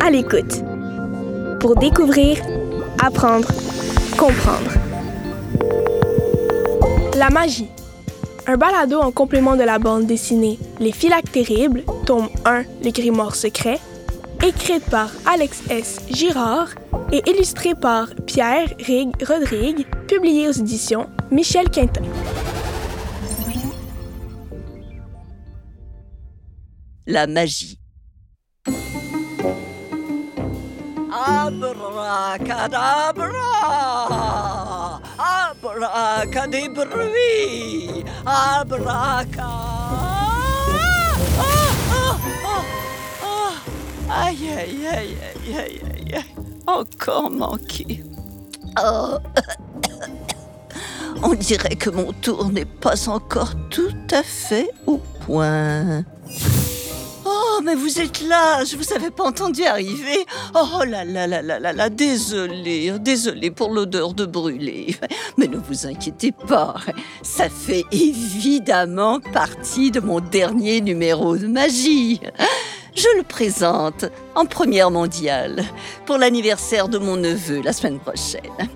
À l'écoute. Pour découvrir, apprendre, comprendre. La magie. Un balado en complément de la bande dessinée Les Filacs Terribles, tome 1, Les Grimoires Secrets, écrite par Alex S. Girard et illustrée par Pierre Rig Rodrigue, publiée aux éditions Michel Quintin. La magie. Abracadabra Abracadabri Abraca ah, ah, ah. Aïe, aïe, aïe, aïe, aïe, aïe, aïe. Encore manqué. Oh. On dirait que mon tour n'est pas encore tout à fait au point. Mais vous êtes là, je vous avais pas entendu arriver. Oh là là là là là là, désolé, désolé pour l'odeur de brûlé. Mais ne vous inquiétez pas, ça fait évidemment partie de mon dernier numéro de magie. Je le présente en première mondiale pour l'anniversaire de mon neveu la semaine prochaine.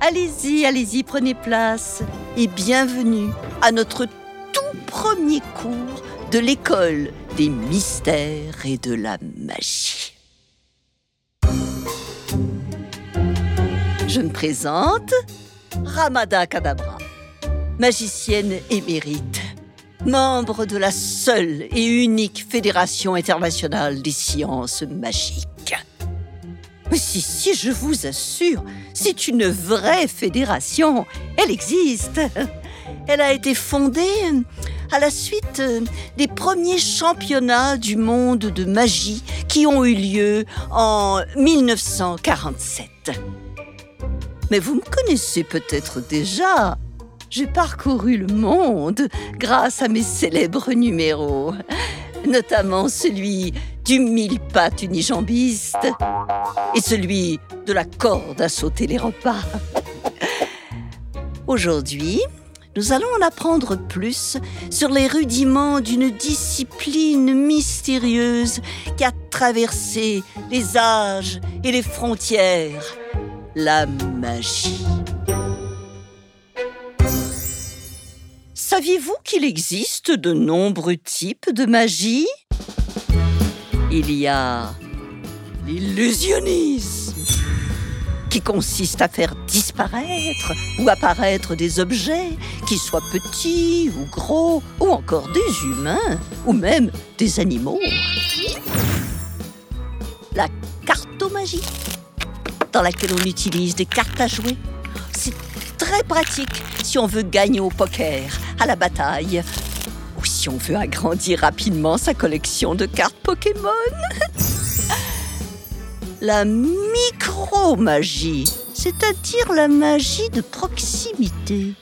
Allez-y, allez-y, prenez place et bienvenue à notre tout premier cours de l'école des mystères et de la magie. Je me présente Ramada Kadabra, magicienne émérite, membre de la seule et unique Fédération internationale des sciences magiques. Mais si, si, je vous assure, c'est une vraie fédération. Elle existe. Elle a été fondée à la suite euh, des premiers championnats du monde de magie qui ont eu lieu en 1947. Mais vous me connaissez peut-être déjà. J'ai parcouru le monde grâce à mes célèbres numéros, notamment celui du mille pattes unijambiste et celui de la corde à sauter les repas. Aujourd'hui, nous allons en apprendre plus sur les rudiments d'une discipline mystérieuse qui a traversé les âges et les frontières, la magie. Saviez-vous qu'il existe de nombreux types de magie? Il y a l'illusionnisme qui consiste à faire disparaître ou apparaître des objets, qu'ils soient petits ou gros, ou encore des humains, ou même des animaux. La cartomagie, dans laquelle on utilise des cartes à jouer. C'est très pratique si on veut gagner au poker, à la bataille, ou si on veut agrandir rapidement sa collection de cartes Pokémon. la micro-magie, c'est-à-dire la magie de proximité,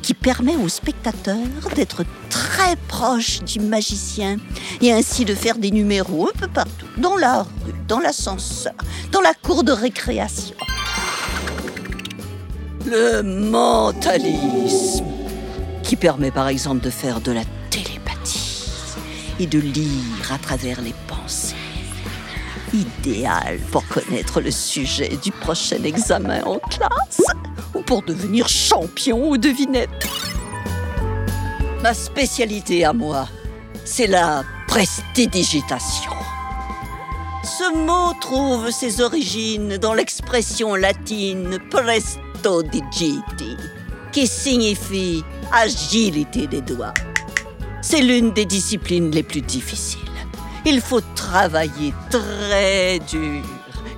qui permet aux spectateurs d'être très proches du magicien et ainsi de faire des numéros un peu partout, dans la rue, dans l'ascenseur, dans la cour de récréation. Le mentalisme, qui permet par exemple de faire de la télépathie et de lire à travers les pensées idéal pour connaître le sujet du prochain examen en classe ou pour devenir champion ou devinette. Ma spécialité à moi, c'est la prestidigitation. Ce mot trouve ses origines dans l'expression latine prestodigi, qui signifie agilité des doigts. C'est l'une des disciplines les plus difficiles. Il faut travailler très dur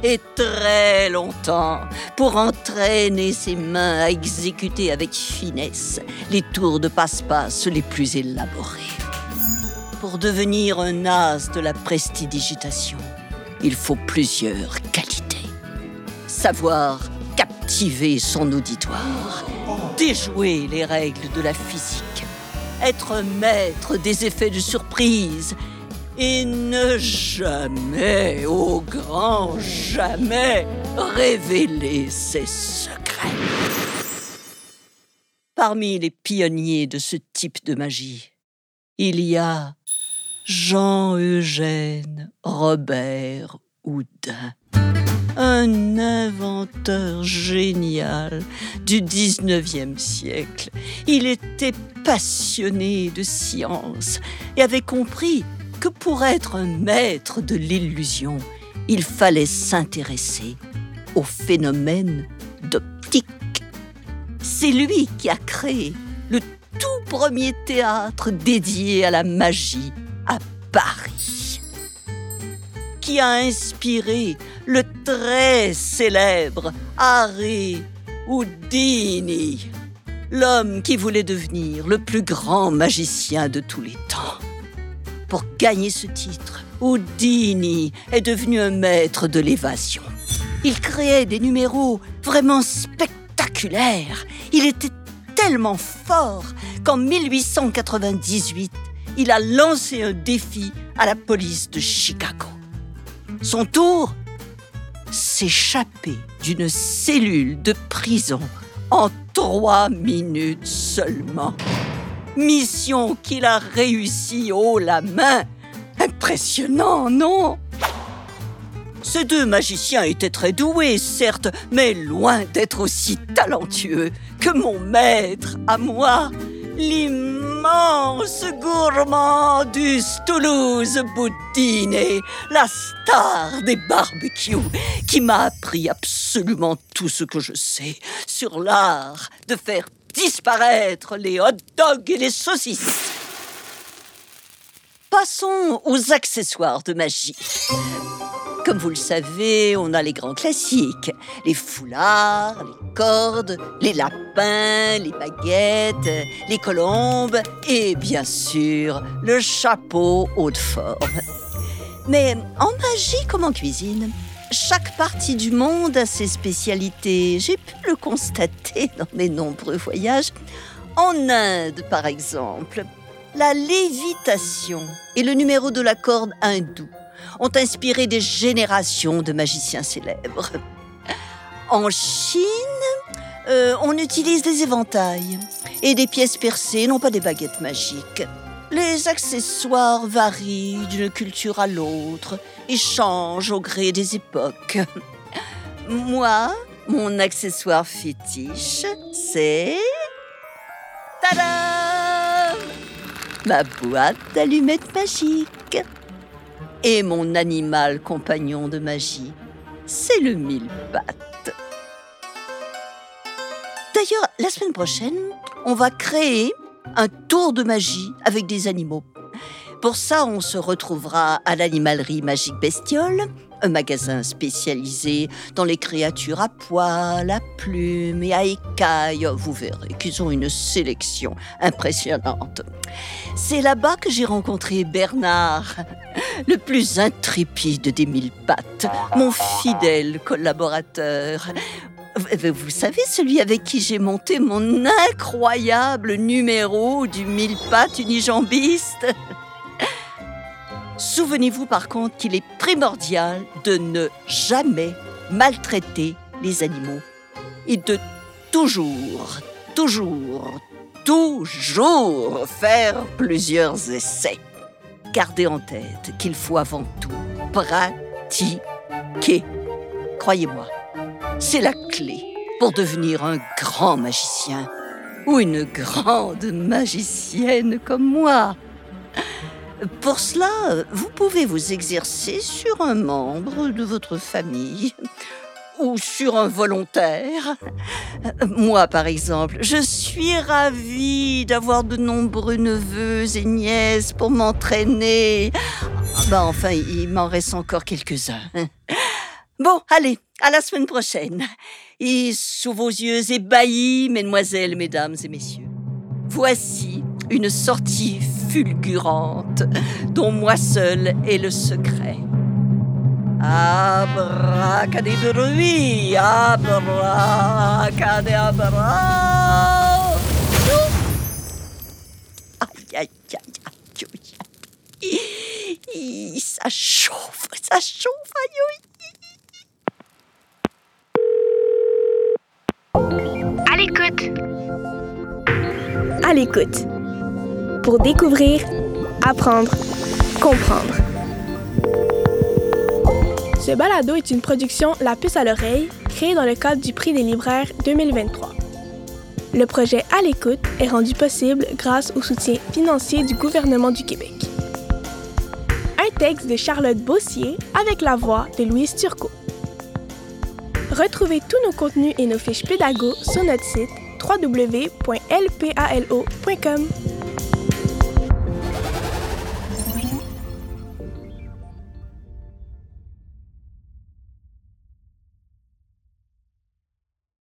et très longtemps pour entraîner ses mains à exécuter avec finesse les tours de passe-passe les plus élaborés. Pour devenir un as de la prestidigitation, il faut plusieurs qualités. Savoir captiver son auditoire, déjouer les règles de la physique, être maître des effets de surprise et ne jamais, au grand jamais, révéler ses secrets. Parmi les pionniers de ce type de magie, il y a Jean-Eugène Robert Houdin. Un inventeur génial du 19e siècle. Il était passionné de science et avait compris que pour être un maître de l'illusion, il fallait s'intéresser au phénomène d'optique. C'est lui qui a créé le tout premier théâtre dédié à la magie à Paris, qui a inspiré le très célèbre Harry Houdini, l'homme qui voulait devenir le plus grand magicien de tous les temps. Pour gagner ce titre, Houdini est devenu un maître de l'évasion. Il créait des numéros vraiment spectaculaires. Il était tellement fort qu'en 1898, il a lancé un défi à la police de Chicago. Son tour S'échapper d'une cellule de prison en trois minutes seulement. Mission qu'il a réussi haut la main. Impressionnant, non? Ces deux magiciens étaient très doués, certes, mais loin d'être aussi talentueux que mon maître à moi, l'immense gourmandus Toulouse Boudine, la star des barbecues, qui m'a appris absolument tout ce que je sais sur l'art de faire disparaître les hot dogs et les saucisses. Passons aux accessoires de magie. Comme vous le savez, on a les grands classiques. Les foulards, les cordes, les lapins, les baguettes, les colombes et bien sûr le chapeau haute forme. Mais en magie comme en cuisine, chaque partie du monde a ses spécialités. J'ai pu le constater dans mes nombreux voyages. En Inde, par exemple, la lévitation et le numéro de la corde hindoue ont inspiré des générations de magiciens célèbres. En Chine, euh, on utilise des éventails et des pièces percées, non pas des baguettes magiques. Les accessoires varient d'une culture à l'autre et changent au gré des époques. Moi, mon accessoire fétiche, c'est... Tada Ma boîte d'allumettes magiques et mon animal compagnon de magie, c'est le mille-pattes. D'ailleurs, la semaine prochaine, on va créer un tour de magie avec des animaux. Pour ça, on se retrouvera à l'animalerie Magique Bestiole, un magasin spécialisé dans les créatures à poils, à plumes et à écailles. Vous verrez qu'ils ont une sélection impressionnante. C'est là-bas que j'ai rencontré Bernard, le plus intrépide des mille pattes, mon fidèle collaborateur. Vous savez, celui avec qui j'ai monté mon incroyable numéro du mille pattes unijambiste Souvenez-vous par contre qu'il est primordial de ne jamais maltraiter les animaux et de toujours, toujours, toujours faire plusieurs essais. Gardez en tête qu'il faut avant tout pratiquer. Croyez-moi, c'est la clé pour devenir un grand magicien ou une grande magicienne comme moi. Pour cela, vous pouvez vous exercer sur un membre de votre famille ou sur un volontaire. Moi, par exemple, je suis ravie d'avoir de nombreux neveux et nièces pour m'entraîner. Bah enfin, il m'en reste encore quelques-uns. Bon, allez, à la semaine prochaine. Et sous vos yeux ébahis, mesdemoiselles, mesdames et messieurs, voici une sortie fulgurante dont moi seul est le secret. Abracadabra, abracadabra. Aïe, aïe, aïe, aïe, aïe. Ça chauffe, ça chauffe, aïe, aïe. L'écoute. À l'écoute pour découvrir, apprendre, comprendre. Ce balado est une production La puce à l'oreille, créée dans le cadre du prix des libraires 2023. Le projet À l'écoute est rendu possible grâce au soutien financier du gouvernement du Québec. Un texte de Charlotte Bossier avec la voix de Louise Turcot. Retrouvez tous nos contenus et nos fiches pédago sur notre site www.lpalo.com.